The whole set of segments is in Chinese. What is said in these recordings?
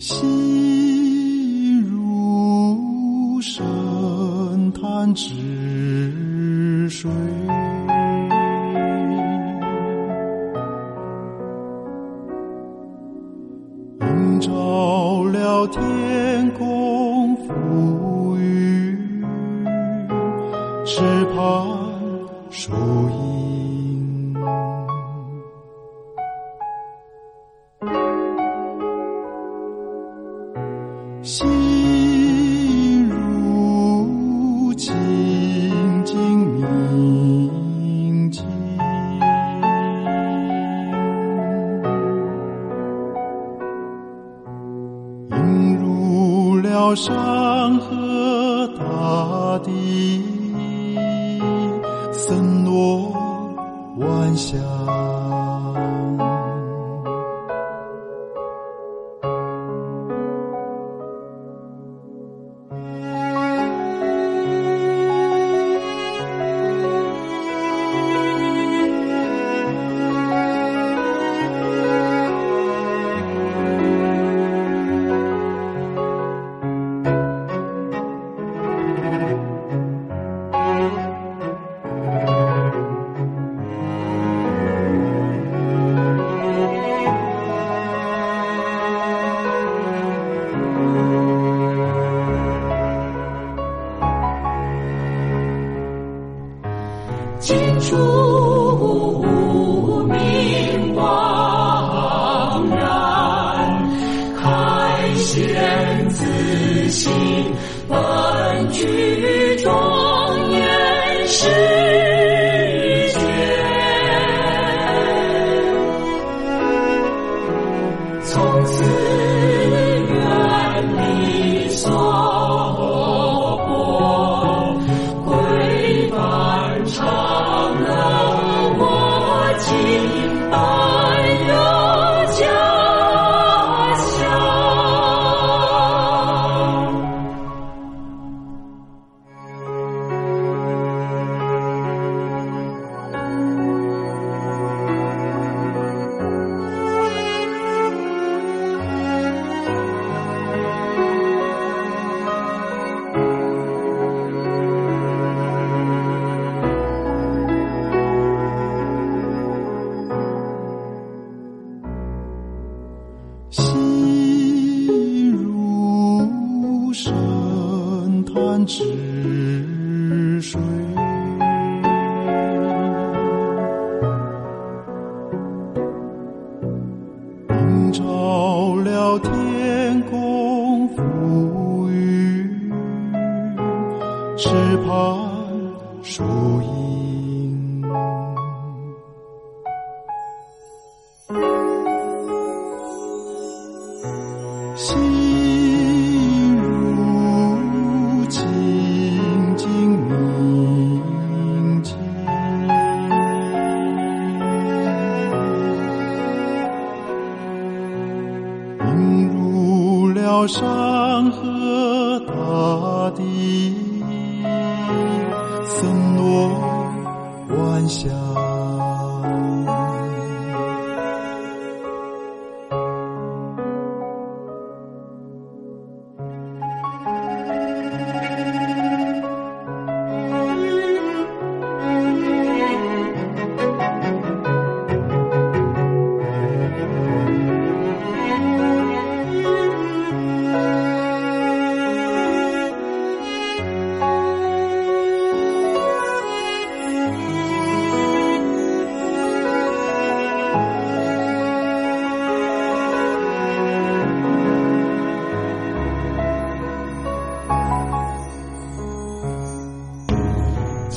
细如深潭之水。映照了天空浮云池畔树影心如清净明镜，映入了山河大地，森罗万象。是谁，映照了天空浮云，池畔树影。山河大地，森罗万象。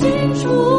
清楚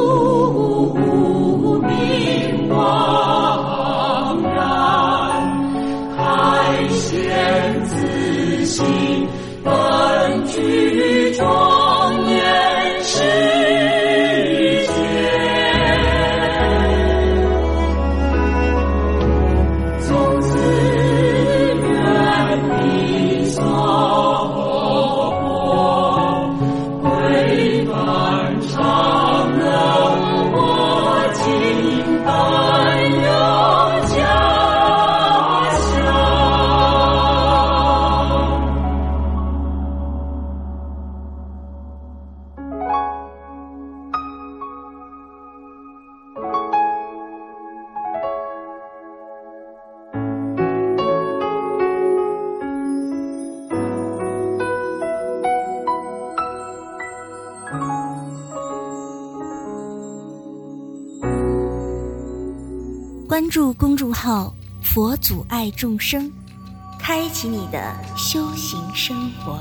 关注公众号“佛祖爱众生”，开启你的修行生活。